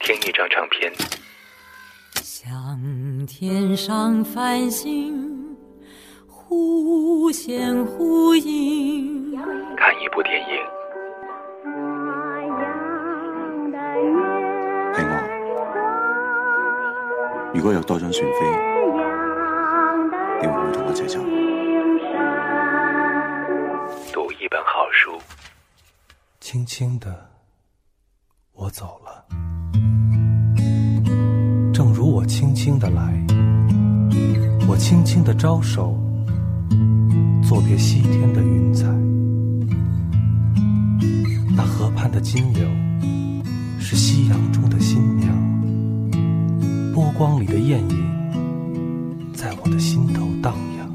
听一张唱片，像天上繁星忽现忽隐，看一部电影，係我。如果有多張船飛，你會唔會同我一齊走？讀一本好书，轻轻的，我走了。如我轻轻的来，我轻轻的招手，作别西天的云彩。那河畔的金柳，是夕阳中的新娘，波光里的艳影，在我的心头荡漾。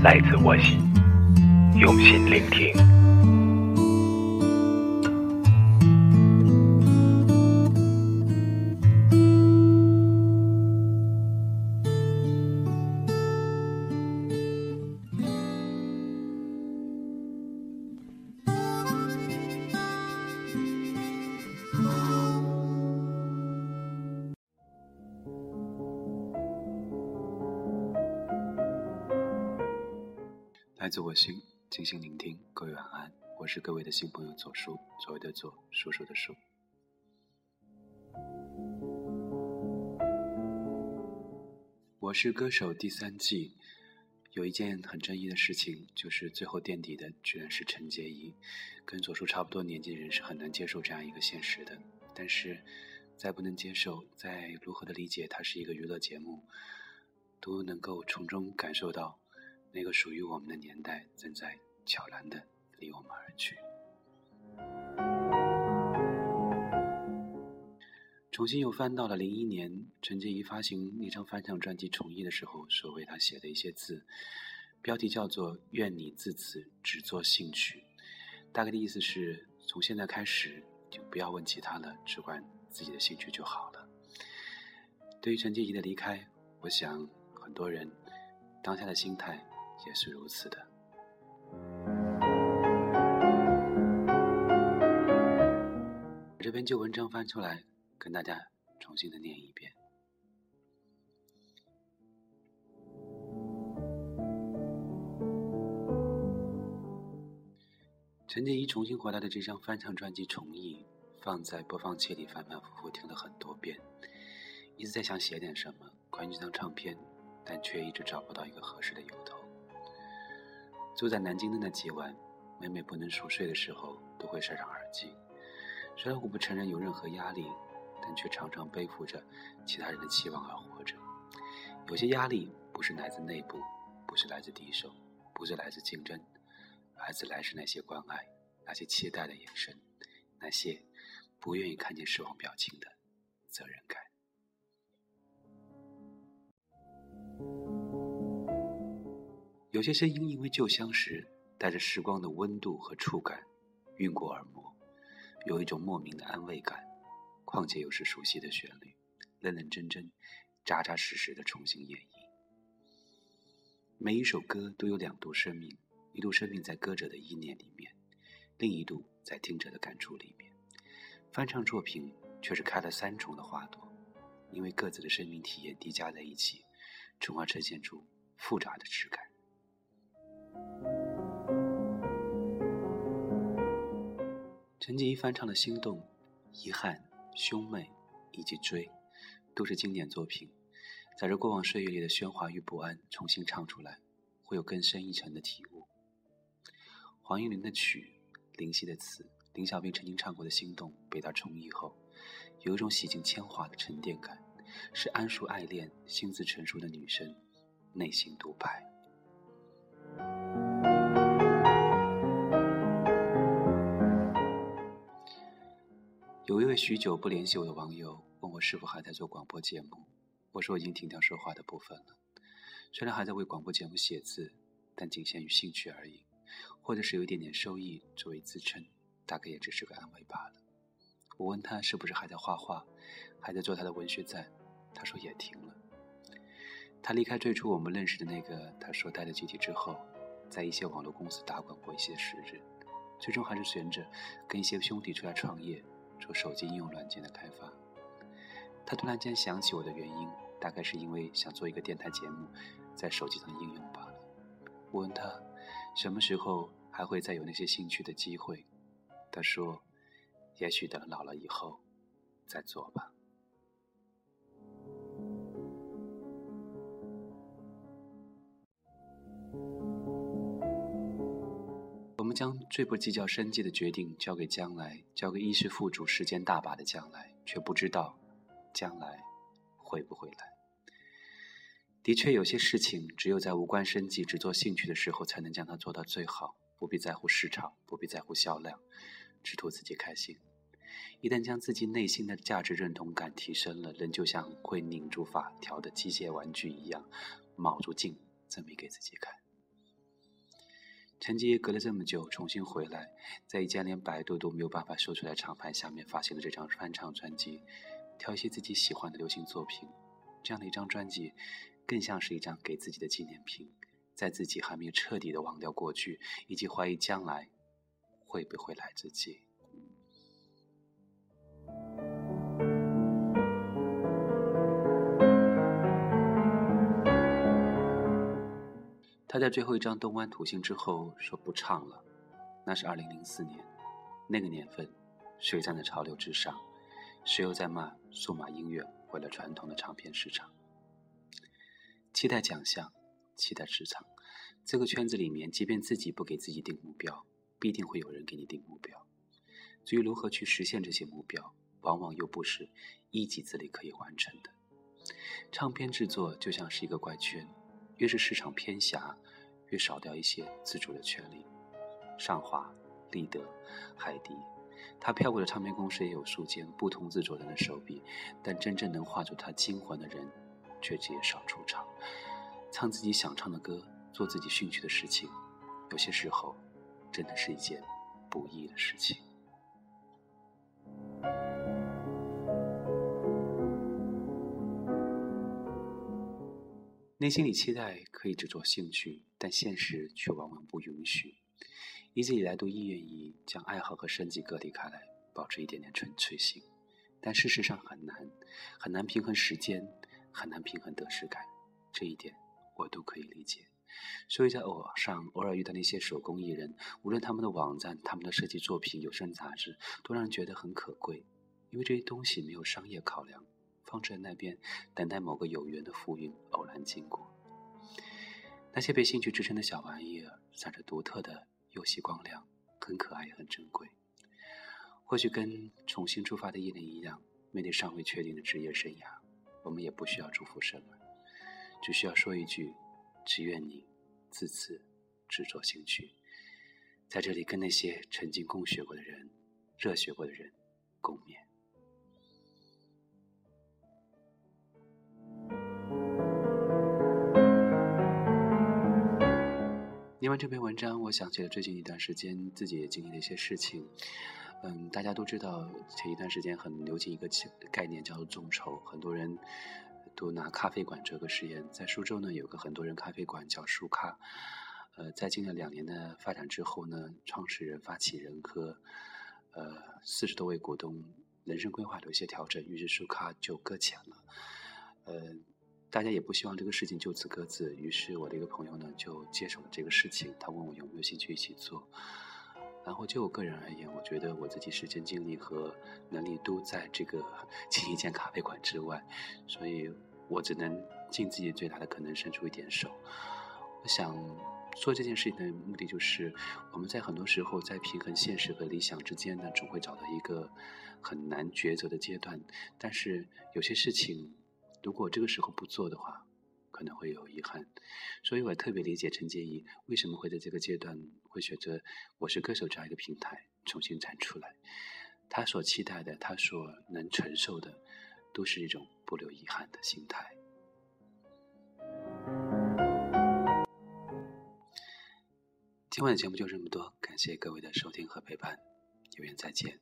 来自我心，用心聆听。来自我心，静心聆听。各位晚安，我是各位的新朋友左叔，所谓的左，叔叔的叔。我是歌手第三季，有一件很争议的事情，就是最后垫底的居然是陈洁仪，跟左叔差不多年纪的人是很难接受这样一个现实的。但是，再不能接受，再如何的理解它是一个娱乐节目，都能够从中感受到。那个属于我们的年代正在悄然的离我们而去。重新又翻到了零一年，陈洁仪发行那张翻唱专辑《重忆》的时候，所为他写的一些字，标题叫做“愿你自此只做兴趣”，大概的意思是从现在开始就不要问其他了，只管自己的兴趣就好了。对于陈洁仪的离开，我想很多人当下的心态。也是如此的。这篇旧文章翻出来，跟大家重新的念一遍。陈洁仪重新回来的这张翻唱专辑《重忆》，放在播放器里反反复复听了很多遍，一直在想写点什么关于这张唱片，但却一直找不到一个合适的由头。住在南京的那几晚，每每不能熟睡的时候，都会塞上耳机。虽然我不承认有任何压力，但却常常背负着其他人的期望而活着。有些压力不是来自内部，不是来自敌手，不是来自竞争，而是来自那些关爱、那些期待的眼神，那些不愿意看见失望表情的责任感。有些声音因为旧相识，带着时光的温度和触感，晕过耳膜，有一种莫名的安慰感。况且又是熟悉的旋律，认认真真、扎扎实实的重新演绎。每一首歌都有两度生命，一度生命在歌者的意念里面，另一度在听者的感触里面。翻唱作品却是开了三重的花朵，因为各自的生命体验叠加在一起，从而呈现出复杂的质感。陈洁仪翻唱的《心动》《遗憾》《兄妹》以及《追》，都是经典作品。在这过往岁月里的喧哗与不安，重新唱出来，会有更深一层的体悟。黄韵玲的曲，林夕的词，林小斌曾经唱过的《心动》，被他重译后，有一种洗尽铅华的沉淀感，是安熟爱恋、心思成熟的女生内心独白。有一位许久不联系我的网友问我是否还在做广播节目，我说我已经停掉说话的部分了。虽然还在为广播节目写字，但仅限于兴趣而已，或者是有一点点收益作为支撑，大概也只是个安慰罢了。我问他是不是还在画画，还在做他的文学站，他说也停了。他离开最初我们认识的那个他所在的集体之后，在一些网络公司打滚过一些时日，最终还是选择跟一些兄弟出来创业，做手机应用软件的开发。他突然间想起我的原因，大概是因为想做一个电台节目，在手机上应用罢了。我问他，什么时候还会再有那些兴趣的机会？他说，也许等老了以后再做吧。们将最不计较生计的决定交给将来，交给衣食富足、时间大把的将来，却不知道将来会不会来。的确，有些事情只有在无关生计、只做兴趣的时候，才能将它做到最好，不必在乎市场，不必在乎销量，只图自己开心。一旦将自己内心的价值认同感提升了，人就像会拧住发条的机械玩具一样，卯足劲证明给自己看。陈杰隔了这么久重新回来，在一家连百度都没有办法搜出来厂牌下面发行了这张翻唱专辑，挑一些自己喜欢的流行作品，这样的一张专辑。更像是一张给自己的纪念品，在自己还没有彻底的忘掉过去，以及怀疑将来会不会来之际。他在最后一张《东湾土星》之后说不唱了，那是二零零四年，那个年份，谁站在潮流之上？谁又在骂数码音乐毁了传统的唱片市场？期待奖项，期待市场。这个圈子里面，即便自己不给自己定目标，必定会有人给你定目标。至于如何去实现这些目标，往往又不是一己之力可以完成的。唱片制作就像是一个怪圈，越是市场偏狭，越少掉一些自主的权利。上华、立德、海迪，他飘过的唱片公司也有数间不同制作人的手笔，但真正能画出他精魂的人。却极少出场，唱自己想唱的歌，做自己兴趣的事情，有些时候，真的是一件不易的事情。内心里期待可以只做兴趣，但现实却往往不允许。一直以来都意愿意将爱好和生计隔离开来，保持一点点纯粹性，但事实上很难，很难平衡时间。很难平衡得失感，这一点我都可以理解。所以在网上偶尔遇到那些手工艺人，无论他们的网站、他们的设计作品、有声杂志，都让人觉得很可贵。因为这些东西没有商业考量，放置在那边，等待某个有缘的浮云偶然经过。那些被兴趣支撑的小玩意儿，闪着独特的游戏光亮，很可爱也很珍贵。或许跟重新出发的艺人一样，面对尚未确定的职业生涯。我们也不需要祝福什么，只需要说一句：“只愿你自此执着兴趣。”在这里，跟那些曾经共学过的人、热血过的人共勉。念完这篇文章，我想起了最近一段时间自己也经历的一些事情。嗯，大家都知道前一段时间很流行一个概念叫众筹，很多人都拿咖啡馆这个实验。在苏州呢，有个很多人咖啡馆叫书咖。呃，在经历两年的发展之后呢，创始人、发起人和呃四十多位股东人生规划有一些调整，于是书咖就搁浅了。呃，大家也不希望这个事情就此搁置，于是我的一个朋友呢就接手了这个事情，他问我有没有兴趣一起做。然后就我个人而言，我觉得我自己时间、精力和能力都在这个 进一间咖啡馆之外，所以我只能尽自己最大的可能伸出一点手。我想做这件事情的目的就是，我们在很多时候在平衡现实和理想之间呢，总会找到一个很难抉择的阶段。但是有些事情，如果这个时候不做的话，可能会有遗憾，所以我特别理解陈洁仪为什么会在这个阶段会选择《我是歌手》这样一个平台重新站出来。他所期待的，他所能承受的，都是一种不留遗憾的心态。今晚的节目就这么多，感谢各位的收听和陪伴，有缘再见，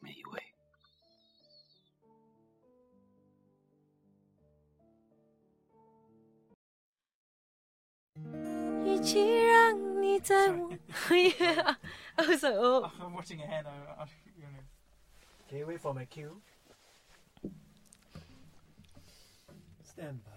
每一位。与其让你 你在我，Yeah, I was like, oh. I'm watching ahead. I, I, you know. Okay, wait for my cue. Stand by.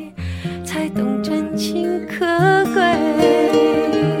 才懂真情可贵？